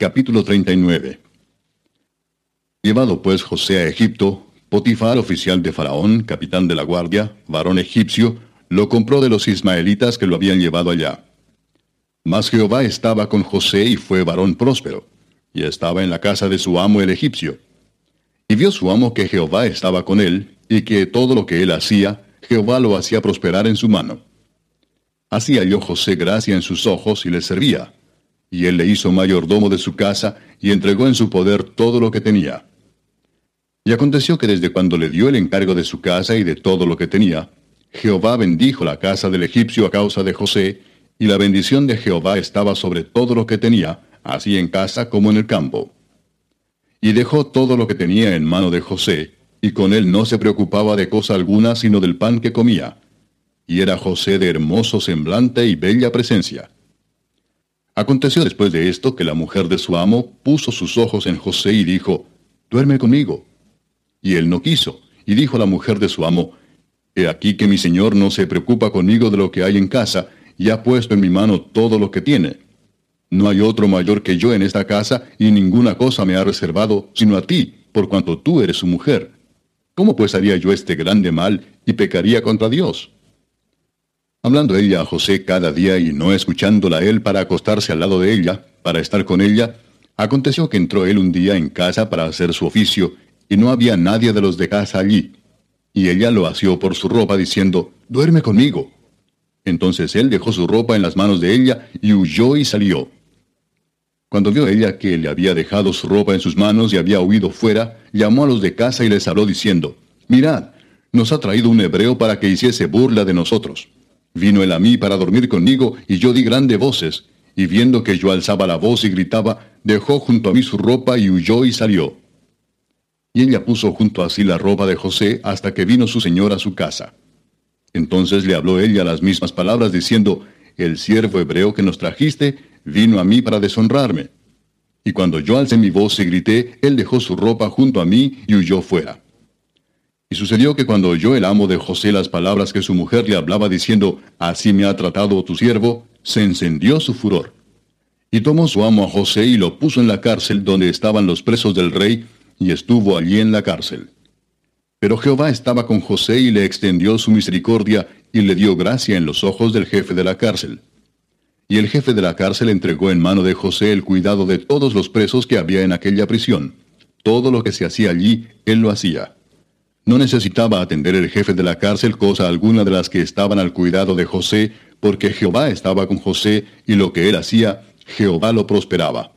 Capítulo 39 Llevado pues José a Egipto, Potifar, oficial de Faraón, capitán de la guardia, varón egipcio, lo compró de los ismaelitas que lo habían llevado allá. Mas Jehová estaba con José y fue varón próspero, y estaba en la casa de su amo el egipcio. Y vio su amo que Jehová estaba con él, y que todo lo que él hacía, Jehová lo hacía prosperar en su mano. Así halló José gracia en sus ojos y le servía. Y él le hizo mayordomo de su casa y entregó en su poder todo lo que tenía. Y aconteció que desde cuando le dio el encargo de su casa y de todo lo que tenía, Jehová bendijo la casa del egipcio a causa de José, y la bendición de Jehová estaba sobre todo lo que tenía, así en casa como en el campo. Y dejó todo lo que tenía en mano de José, y con él no se preocupaba de cosa alguna sino del pan que comía y era José de hermoso semblante y bella presencia. Aconteció después de esto que la mujer de su amo puso sus ojos en José y dijo, Duerme conmigo. Y él no quiso, y dijo la mujer de su amo, He aquí que mi señor no se preocupa conmigo de lo que hay en casa, y ha puesto en mi mano todo lo que tiene. No hay otro mayor que yo en esta casa, y ninguna cosa me ha reservado, sino a ti, por cuanto tú eres su mujer. ¿Cómo pues haría yo este grande mal y pecaría contra Dios? Hablando ella a José cada día y no escuchándola él para acostarse al lado de ella, para estar con ella, aconteció que entró él un día en casa para hacer su oficio, y no había nadie de los de casa allí. Y ella lo asió por su ropa, diciendo, Duerme conmigo. Entonces él dejó su ropa en las manos de ella, y huyó y salió. Cuando vio ella que le había dejado su ropa en sus manos y había huido fuera, llamó a los de casa y les habló diciendo, Mirad, nos ha traído un hebreo para que hiciese burla de nosotros. Vino él a mí para dormir conmigo, y yo di grandes voces, y viendo que yo alzaba la voz y gritaba, dejó junto a mí su ropa y huyó y salió. Y ella puso junto a sí la ropa de José hasta que vino su señor a su casa. Entonces le habló ella las mismas palabras, diciendo, El siervo hebreo que nos trajiste vino a mí para deshonrarme. Y cuando yo alcé mi voz y grité, él dejó su ropa junto a mí y huyó fuera. Y sucedió que cuando oyó el amo de José las palabras que su mujer le hablaba diciendo, Así me ha tratado tu siervo, se encendió su furor. Y tomó su amo a José y lo puso en la cárcel donde estaban los presos del rey, y estuvo allí en la cárcel. Pero Jehová estaba con José y le extendió su misericordia y le dio gracia en los ojos del jefe de la cárcel. Y el jefe de la cárcel entregó en mano de José el cuidado de todos los presos que había en aquella prisión. Todo lo que se hacía allí, él lo hacía. No necesitaba atender el jefe de la cárcel cosa alguna de las que estaban al cuidado de José, porque Jehová estaba con José y lo que él hacía, Jehová lo prosperaba.